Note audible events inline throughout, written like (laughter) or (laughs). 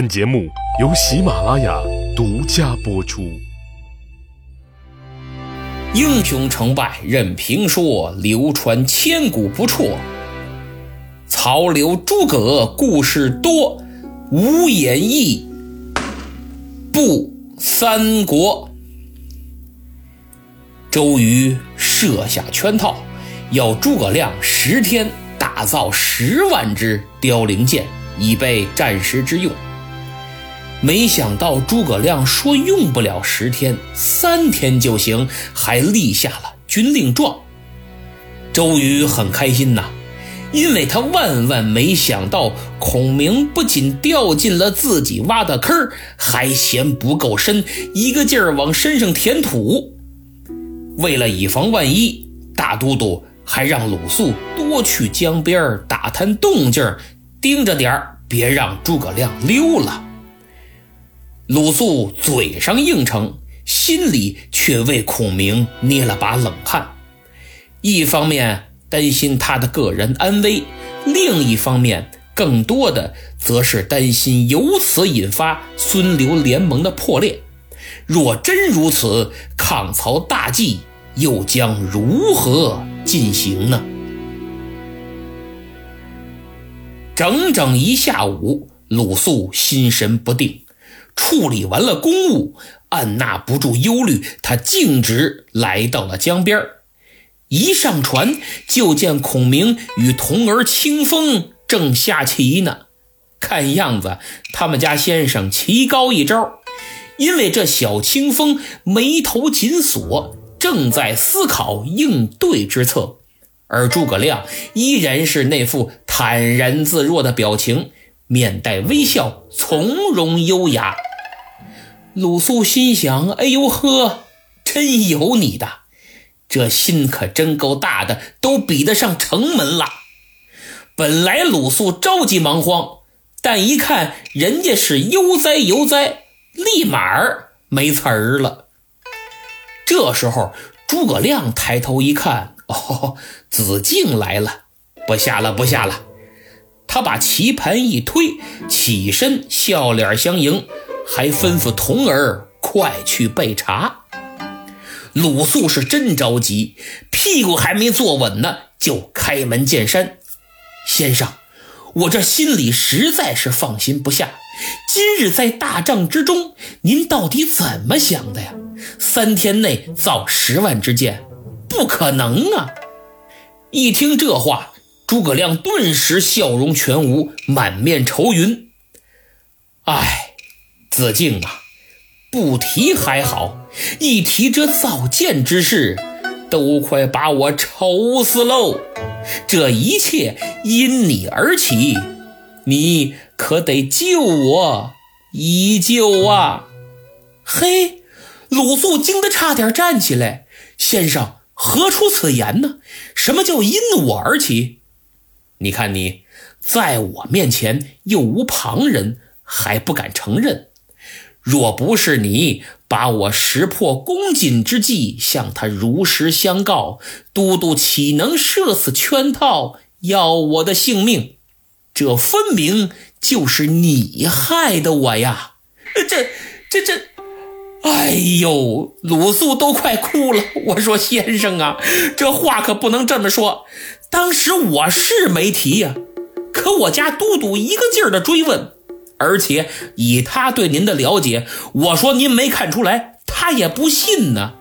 本节目由喜马拉雅独家播出。英雄成败任评说，流传千古不辍。曹刘诸葛故事多，无演义不三国。周瑜设下圈套，要诸葛亮十天打造十万支凋零箭，以备战时之用。没想到诸葛亮说用不了十天，三天就行，还立下了军令状。周瑜很开心呐，因为他万万没想到孔明不仅掉进了自己挖的坑还嫌不够深，一个劲儿往身上填土。为了以防万一，大都督还让鲁肃多去江边打探动静，盯着点儿，别让诸葛亮溜了。鲁肃嘴上应承，心里却为孔明捏了把冷汗。一方面担心他的个人安危，另一方面更多的则是担心由此引发孙刘联盟的破裂。若真如此，抗曹大计又将如何进行呢？整整一下午，鲁肃心神不定。处理完了公务，按捺不住忧虑，他径直来到了江边一上船，就见孔明与童儿清风正下棋呢。看样子，他们家先生棋高一招，因为这小清风眉头紧锁，正在思考应对之策，而诸葛亮依然是那副坦然自若的表情，面带微笑，从容优雅。鲁肃心想：“哎呦呵，真有你的，这心可真够大的，都比得上城门了。”本来鲁肃着急忙慌，但一看人家是悠哉悠哉，立马儿没词儿了。这时候，诸葛亮抬头一看，哦，子敬来了，不下了，不下了。他把棋盘一推，起身笑脸相迎。还吩咐童儿快去备茶。鲁肃是真着急，屁股还没坐稳呢，就开门见山：“先生，我这心里实在是放心不下。今日在大帐之中，您到底怎么想的呀？三天内造十万支箭，不可能啊！”一听这话，诸葛亮顿时笑容全无，满面愁云：“唉。”子敬啊，不提还好，一提这造剑之事，都快把我愁死喽。这一切因你而起，你可得救我一救啊！嘿，鲁肃惊得差点站起来。先生何出此言呢？什么叫因我而起？你看你在我面前又无旁人，还不敢承认。若不是你把我识破公瑾之计向他如实相告，都督岂能设此圈套要我的性命？这分明就是你害的我呀！这、这、这……哎呦，鲁肃都快哭了。我说先生啊，这话可不能这么说。当时我是没提呀，可我家都督一个劲儿的追问。而且以他对您的了解，我说您没看出来，他也不信呢。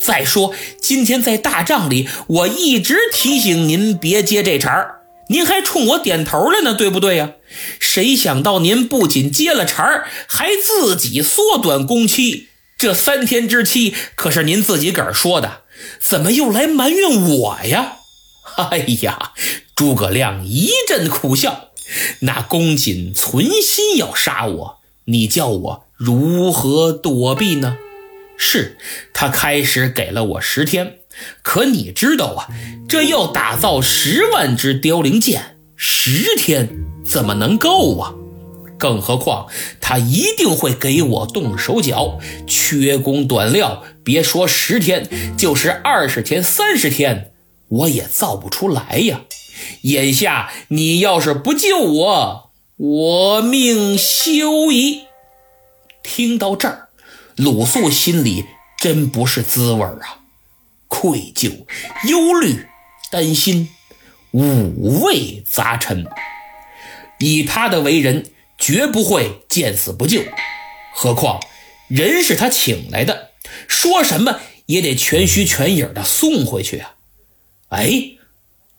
再说今天在大帐里，我一直提醒您别接这茬儿，您还冲我点头了呢，对不对呀？谁想到您不仅接了茬儿，还自己缩短工期。这三天之期可是您自己个儿说的，怎么又来埋怨我呀？哎呀，诸葛亮一阵苦笑。那公瑾存心要杀我，你叫我如何躲避呢？是他开始给了我十天，可你知道啊，这要打造十万支凋零箭，十天怎么能够啊？更何况他一定会给我动手脚，缺工短料，别说十天，就是二十天、三十天，我也造不出来呀。眼下你要是不救我，我命休矣。听到这儿，鲁肃心里真不是滋味啊，愧疚、忧虑、担心，五味杂陈。以他的为人，绝不会见死不救。何况人是他请来的，说什么也得全虚全影的送回去啊！哎，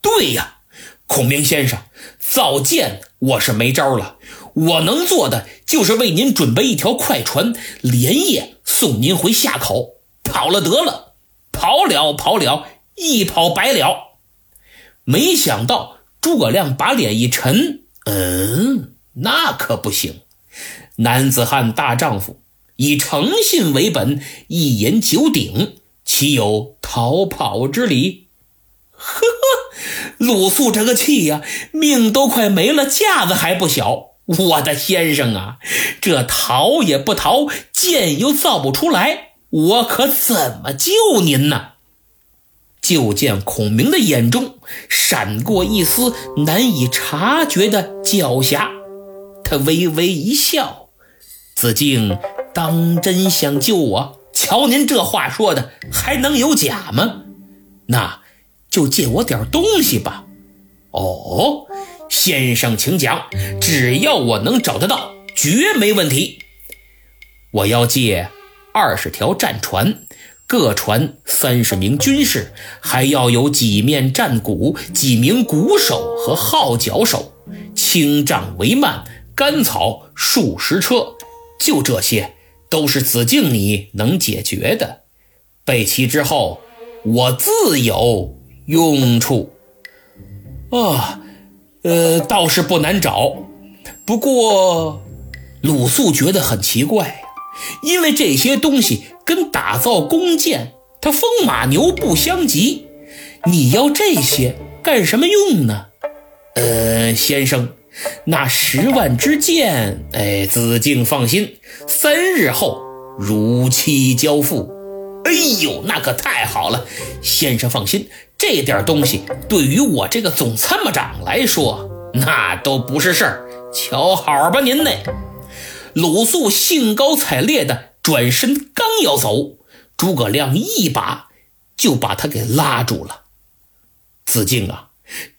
对呀，孔明先生，造箭我是没招了，我能做的就是为您准备一条快船，连夜送您回下口。跑了得了，跑了跑了，一跑百了。没想到诸葛亮把脸一沉，嗯，那可不行。男子汉大丈夫，以诚信为本，一言九鼎，岂有逃跑之理？呵呵，鲁肃这个气呀，命都快没了，架子还不小。我的先生啊，这逃也不逃，剑又造不出来，我可怎么救您呢？就见孔明的眼中闪过一丝难以察觉的狡黠，他微微一笑。子敬当真想救我？瞧您这话说的，还能有假吗？那就借我点东西吧。哦，先生请讲，只要我能找得到，绝没问题。我要借二十条战船，各船三十名军士，还要有几面战鼓、几名鼓手和号角手，青帐帷幔、干草数十车。就这些，都是子敬你能解决的。备齐之后，我自有用处。啊，呃，倒是不难找。不过，鲁肃觉得很奇怪，因为这些东西跟打造弓箭，它风马牛不相及。你要这些干什么用呢？呃，先生。那十万支箭，哎，子敬放心，三日后如期交付。哎呦，那可太好了！先生放心，这点东西对于我这个总参谋长来说，那都不是事儿。瞧好吧，您呢？鲁肃兴高采烈的转身，刚要走，诸葛亮一把就把他给拉住了。子敬啊！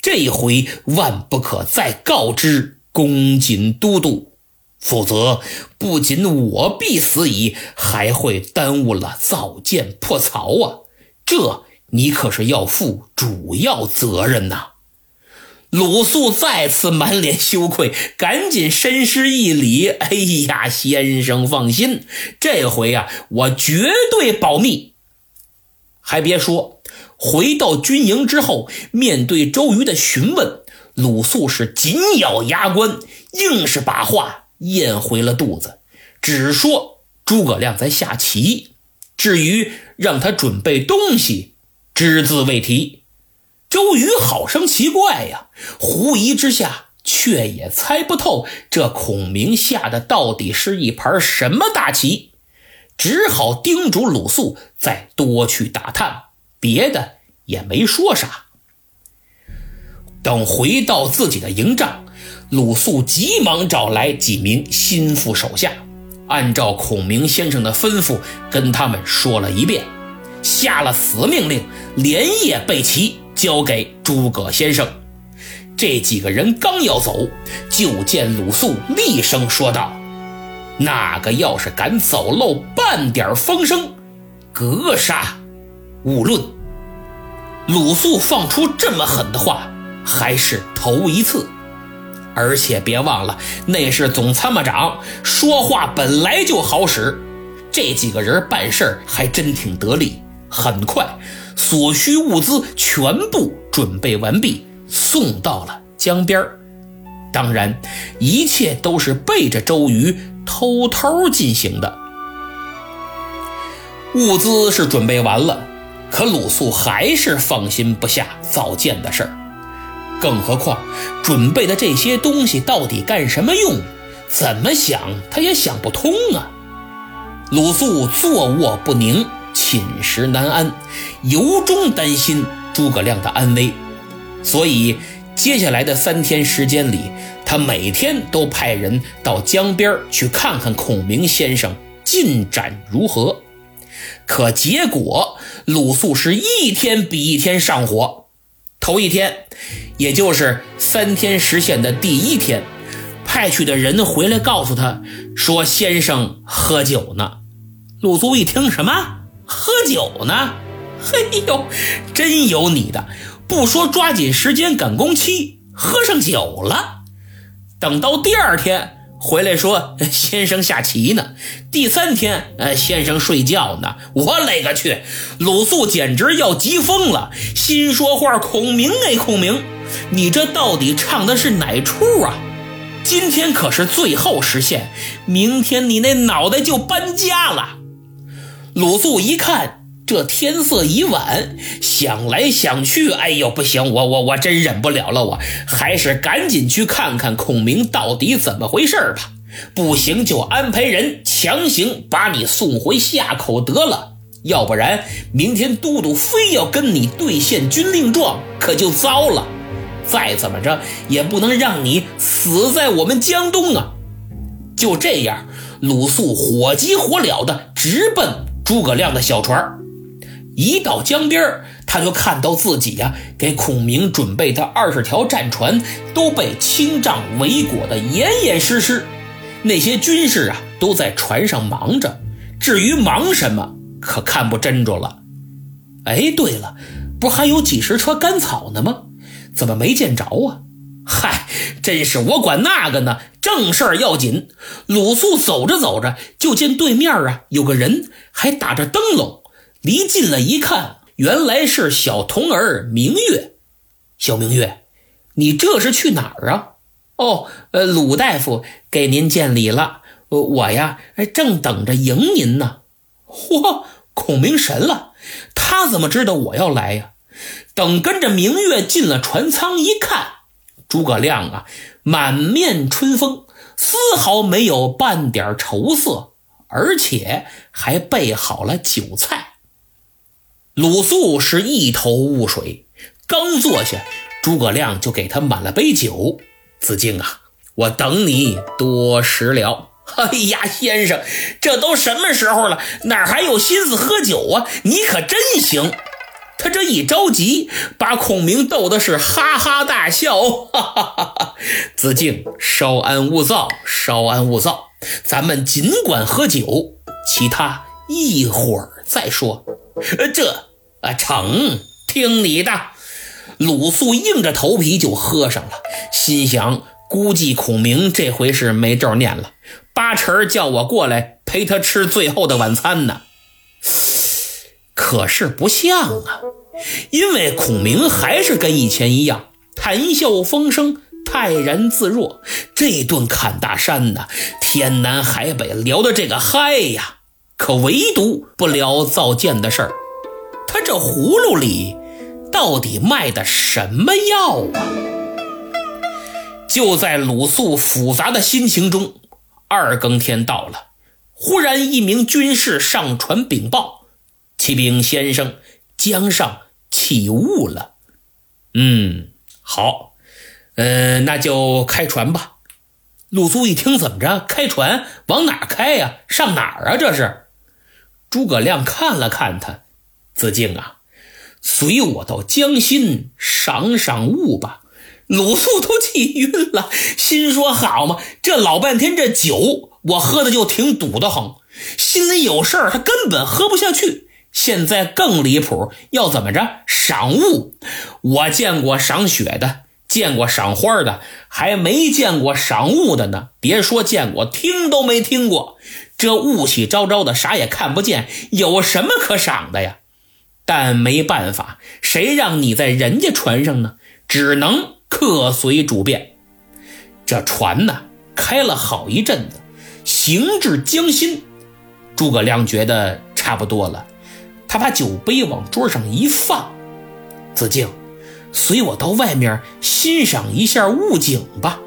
这回万不可再告知公瑾都督，否则不仅我必死矣，还会耽误了造舰破曹啊！这你可是要负主要责任呐！鲁肃再次满脸羞愧，赶紧深施一礼：“哎呀，先生放心，这回啊，我绝对保密。还别说。”回到军营之后，面对周瑜的询问，鲁肃是紧咬牙关，硬是把话咽回了肚子，只说诸葛亮在下棋，至于让他准备东西，只字未提。周瑜好生奇怪呀，狐疑之下，却也猜不透这孔明下的到底是一盘什么大棋，只好叮嘱鲁肃再多去打探。别的也没说啥。等回到自己的营帐，鲁肃急忙找来几名心腹手下，按照孔明先生的吩咐跟他们说了一遍，下了死命令，连夜备齐，交给诸葛先生。这几个人刚要走，就见鲁肃厉声说道：“那个要是敢走漏半点风声，格杀！”勿论，鲁肃放出这么狠的话，还是头一次。而且别忘了，那是总参谋长，说话本来就好使。这几个人办事还真挺得力。很快，所需物资全部准备完毕，送到了江边当然，一切都是背着周瑜偷偷进行的。物资是准备完了。可鲁肃还是放心不下造舰的事儿，更何况准备的这些东西到底干什么用？怎么想他也想不通啊！鲁肃坐卧不宁，寝食难安，由衷担心诸葛亮的安危，所以接下来的三天时间里，他每天都派人到江边去看看孔明先生进展如何。可结果，鲁肃是一天比一天上火。头一天，也就是三天实现的第一天，派去的人回来告诉他说：“先生喝酒呢。”鲁肃一听，什么喝酒呢？嘿 (laughs) 呦，真有你的！不说抓紧时间赶工期，喝上酒了。等到第二天。回来说 (laughs) 先生下棋呢，第三天，呃，先生睡觉呢。我勒个去，鲁肃简直要急疯了，心说话：孔明哎，孔明，你这到底唱的是哪出啊？今天可是最后时限，明天你那脑袋就搬家了。鲁肃一看。这天色已晚，想来想去，哎呦，不行，我我我真忍不了了，我还是赶紧去看看孔明到底怎么回事吧。不行，就安排人强行把你送回夏口得了，要不然明天都督非要跟你兑现军令状，可就糟了。再怎么着也不能让你死在我们江东啊！就这样，鲁肃火急火燎的直奔诸葛亮的小船。一到江边他就看到自己呀，给孔明准备的二十条战船都被青帐围裹得严严实实，那些军士啊都在船上忙着，至于忙什么，可看不真着了。哎，对了，不还有几十车干草呢吗？怎么没见着啊？嗨，真是我管那个呢，正事儿要紧。鲁肃走着走着，就见对面啊有个人还打着灯笼。离近了一看，原来是小童儿明月。小明月，你这是去哪儿啊？哦，呃，鲁大夫给您见礼了。我呀，正等着迎您呢。嚯，孔明神了！他怎么知道我要来呀？等跟着明月进了船舱一看，诸葛亮啊，满面春风，丝毫没有半点愁色，而且还备好了酒菜。鲁肃是一头雾水，刚坐下，诸葛亮就给他满了杯酒。子敬啊，我等你多时了。(laughs) 哎呀，先生，这都什么时候了，哪还有心思喝酒啊？你可真行！他这一着急，把孔明逗的是哈哈大笑。哈哈哈哈子敬，稍安勿躁，稍安勿躁，咱们尽管喝酒，其他一会儿再说。呃，这。啊，成，听你的。鲁肃硬着头皮就喝上了，心想：估计孔明这回是没咒念了，八成叫我过来陪他吃最后的晚餐呢。可是不像啊，因为孔明还是跟以前一样，谈笑风生，泰然自若。这顿侃大山呢，天南海北聊的这个嗨呀，可唯独不聊造剑的事儿。他这葫芦里到底卖的什么药啊？就在鲁肃复杂的心情中，二更天到了，忽然一名军士上船禀报：“启禀先生，江上起雾了。”嗯，好，呃，那就开船吧。鲁肃一听，怎么着？开船往哪开呀？上哪儿啊？这是？诸葛亮看了看他。子敬啊，随我到江心赏赏雾吧。鲁肃都气晕了，(laughs) 心说：好嘛，这老半天这酒我喝的就挺堵得慌，心里有事儿，他根本喝不下去。现在更离谱，要怎么着赏雾？我见过赏雪的，见过赏花的，还没见过赏雾的呢。别说见过，听都没听过。这雾气昭昭的，啥也看不见，有什么可赏的呀？但没办法，谁让你在人家船上呢？只能客随主便。这船呢，开了好一阵子，行至江心，诸葛亮觉得差不多了，他把酒杯往桌上一放：“子敬，随我到外面欣赏一下雾景吧。”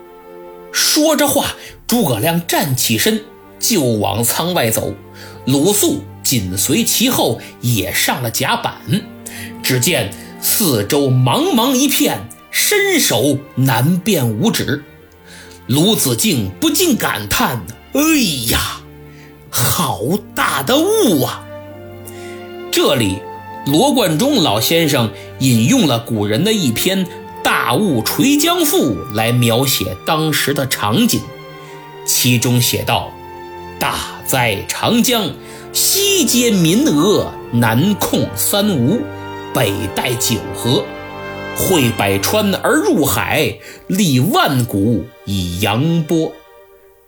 说着话，诸葛亮站起身就往舱外走，鲁肃。紧随其后也上了甲板，只见四周茫茫一片，伸手难辨五指。卢子敬不禁感叹：“哎呀，好大的雾啊！”这里，罗贯中老先生引用了古人的一篇《大雾垂江赋》来描写当时的场景，其中写道：“大在长江，西接民俄，南控三吴，北带九河。”汇百川而入海，立万古以扬波。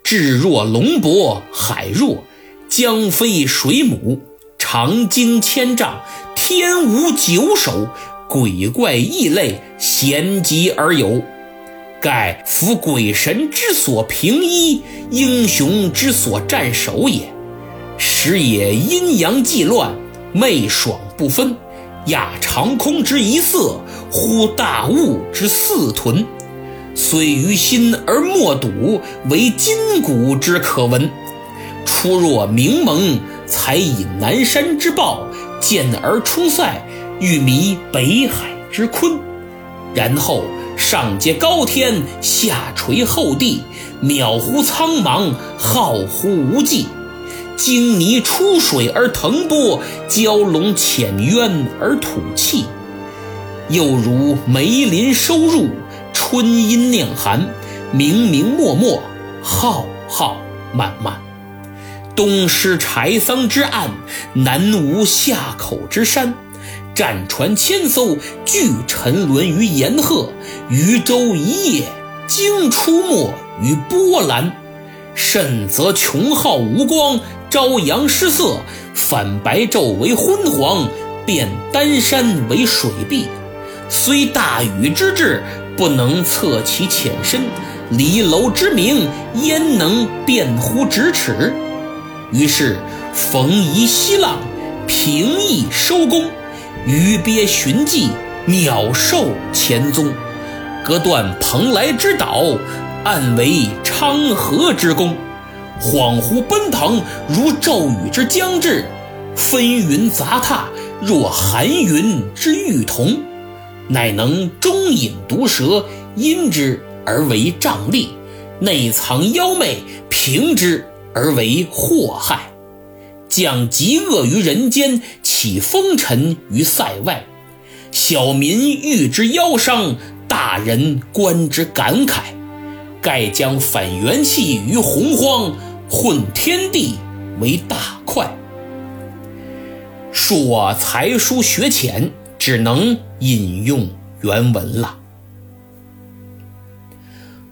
志若龙伯，海若江飞水母，长鲸千丈，天无九首，鬼怪异类，咸集而有。盖夫鬼神之所平一，英雄之所战守也。时也阴阳既乱，昧爽不分。亚长空之一色，呼大雾之四屯，虽于心而莫睹，为今古之可闻。初若明蒙，才引南山之豹，见而出塞，欲迷北海之鲲。然后上接高天，下垂厚地，渺乎苍茫，浩乎无际。鲸泥出水而腾波，蛟龙潜渊而吐气，又如梅林收入，春阴酿寒，明明漠漠，浩浩漫漫。东失柴桑之岸，南无夏口之山。战船千艘，俱沉沦于岩壑；渔舟一叶，惊出没于波澜。甚则穷浩无光。朝阳失色，反白昼为昏黄，变丹山为水碧。虽大禹之志，不能测其浅深；离楼之明，焉能辨乎咫尺？于是逢夷息浪，平易收工；鱼鳖寻迹，鸟兽潜踪。隔断蓬莱之岛，暗为昌河之功。恍惚奔腾，如骤雨之将至；纷云杂沓，若寒云之欲同。乃能中引毒蛇，阴之而为瘴疠；内藏妖魅，平之而为祸害。降极恶于人间，起风尘于塞外。小民遇之妖伤，大人观之感慨。盖将反元气于洪荒，混天地为大块。恕我才疏学浅，只能引用原文了。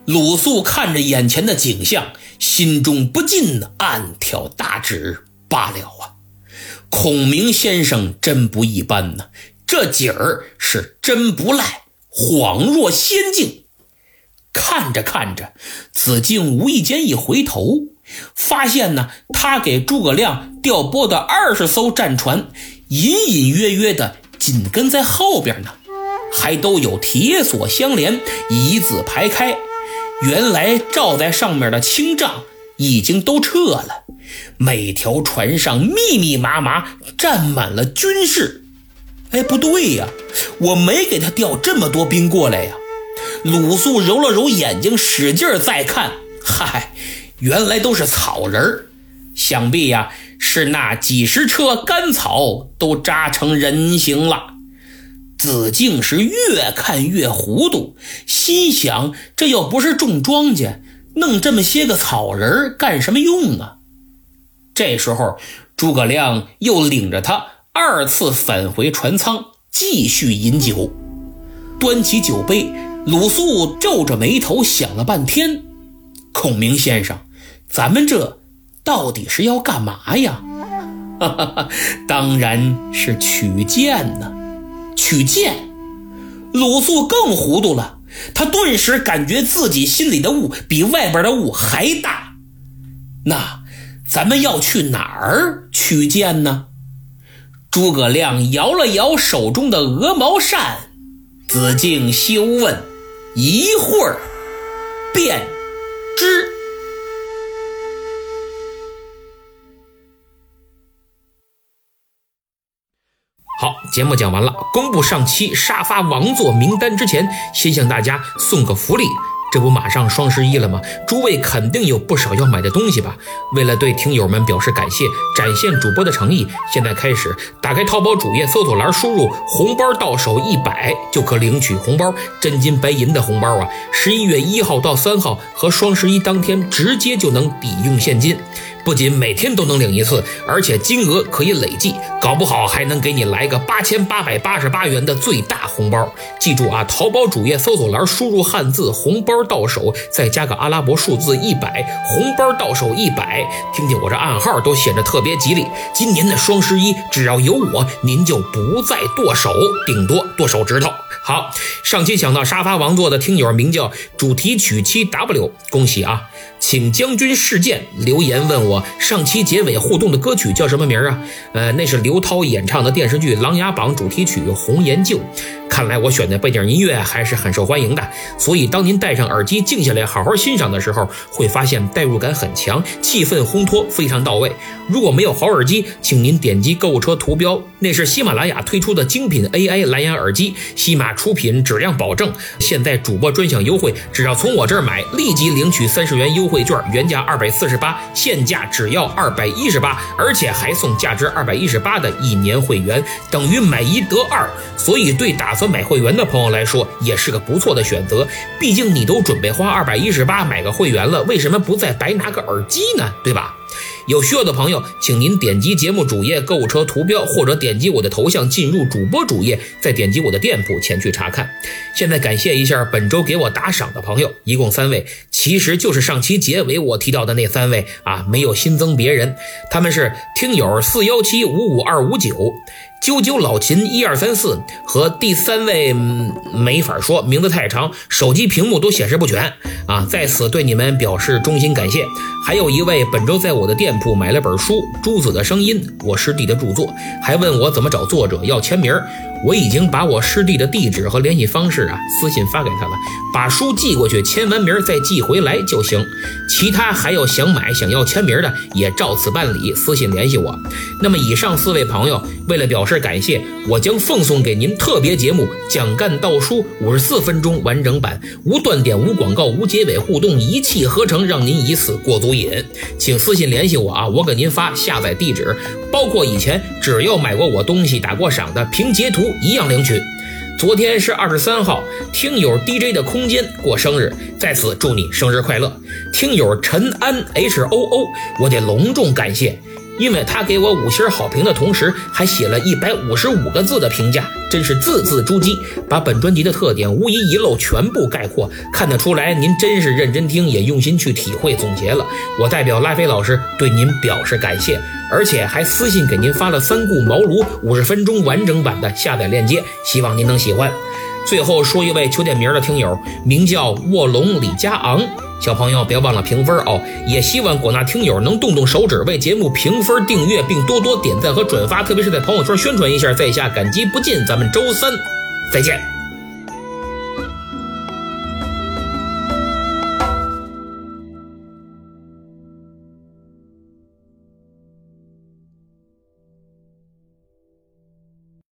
鲁肃看着眼前的景象，心中不禁暗挑大指。罢了啊，孔明先生真不一般呢，这景儿是真不赖，恍若仙境。看着看着，子敬无意间一回头，发现呢，他给诸葛亮调拨的二十艘战船，隐隐约约的紧跟在后边呢，还都有铁索相连，一字排开。原来罩在上面的清帐已经都撤了，每条船上密密麻麻站满了军士。哎，不对呀，我没给他调这么多兵过来呀。鲁肃揉了揉眼睛，使劲再看，嗨，原来都是草人想必呀是那几十车干草都扎成人形了。子敬是越看越糊涂，心想：这又不是种庄稼，弄这么些个草人干什么用啊？这时候，诸葛亮又领着他二次返回船舱，继续饮酒，端起酒杯。鲁肃皱着眉头想了半天，孔明先生，咱们这到底是要干嘛呀？哈哈哈，当然是取剑呢！取剑，鲁肃更糊涂了，他顿时感觉自己心里的雾比外边的雾还大。那咱们要去哪儿取剑呢？诸葛亮摇了摇手中的鹅毛扇，子敬休问。一会儿便知。好，节目讲完了。公布上期沙发王座名单之前，先向大家送个福利。这不马上双十一了吗？诸位肯定有不少要买的东西吧？为了对听友们表示感谢，展现主播的诚意，现在开始打开淘宝主页搜索栏，输入“红包到手一百”就可领取红包，真金白银的红包啊！十一月一号到三号和双十一当天直接就能抵用现金。不仅每天都能领一次，而且金额可以累计，搞不好还能给你来个八千八百八十八元的最大红包。记住啊，淘宝主页搜索栏输入汉字“红包到手”，再加个阿拉伯数字一百，红包到手一百。听听我这暗号都显得特别吉利。今年的双十一，只要有我，您就不再剁手，顶多剁手指头。好，上期抢到沙发王座的听友名叫主题曲七 W，恭喜啊！请将军事件留言问我上期结尾互动的歌曲叫什么名啊？呃，那是刘涛演唱的电视剧《琅琊榜》主题曲《红颜旧》。看来我选的背景音乐还是很受欢迎的，所以当您戴上耳机静下来好好欣赏的时候，会发现代入感很强，气氛烘托非常到位。如果没有好耳机，请您点击购物车图标，那是喜马拉雅推出的精品 AI 蓝牙耳机，喜马出品，质量保证。现在主播专享优惠，只要从我这儿买，立即领取三十元优惠券，原价二百四十八，现价只要二百一十八，而且还送价值二百一十八的一年会员，等于买一得二。所以对打算买会员的朋友来说，也是个不错的选择。毕竟你都准备花二百一十八买个会员了，为什么不再白拿个耳机呢？对吧？有需要的朋友，请您点击节目主页购物车图标，或者点击我的头像进入主播主页，再点击我的店铺前去查看。现在感谢一下本周给我打赏的朋友，一共三位，其实就是上期结尾我提到的那三位啊，没有新增别人。他们是听友四幺七五五二五九。啾啾老秦一二三四和第三位没法说，名字太长，手机屏幕都显示不全啊！在此对你们表示衷心感谢。还有一位本周在我的店铺买了本书《朱子的声音》，我师弟的著作，还问我怎么找作者要签名。我已经把我师弟的地址和联系方式啊私信发给他了，把书寄过去，签完名再寄回来就行。其他还有想买想要签名的，也照此办理，私信联系我。那么以上四位朋友，为了表示感谢，我将奉送给您特别节目《蒋干道书》五十四分钟完整版，无断点、无广告、无结尾互动，一气呵成，让您以此过足瘾。请私信联系我啊，我给您发下载地址，包括以前只要买过我东西、打过赏的，凭截图。一样领取。昨天是二十三号，听友 DJ 的空间过生日，在此祝你生日快乐。听友陈安 H O O，我得隆重感谢。因为他给我五星好评的同时，还写了一百五十五个字的评价，真是字字珠玑，把本专辑的特点无一遗漏，全部概括。看得出来，您真是认真听，也用心去体会总结了。我代表拉菲老师对您表示感谢，而且还私信给您发了三顾茅庐五十分钟完整版的下载链接，希望您能喜欢。最后说一位求点名的听友，名叫卧龙李佳昂。小朋友别忘了评分哦，也希望广大听友能动动手指为节目评分、订阅，并多多点赞和转发，特别是在朋友圈宣传一下，在下感激不尽。咱们周三再见。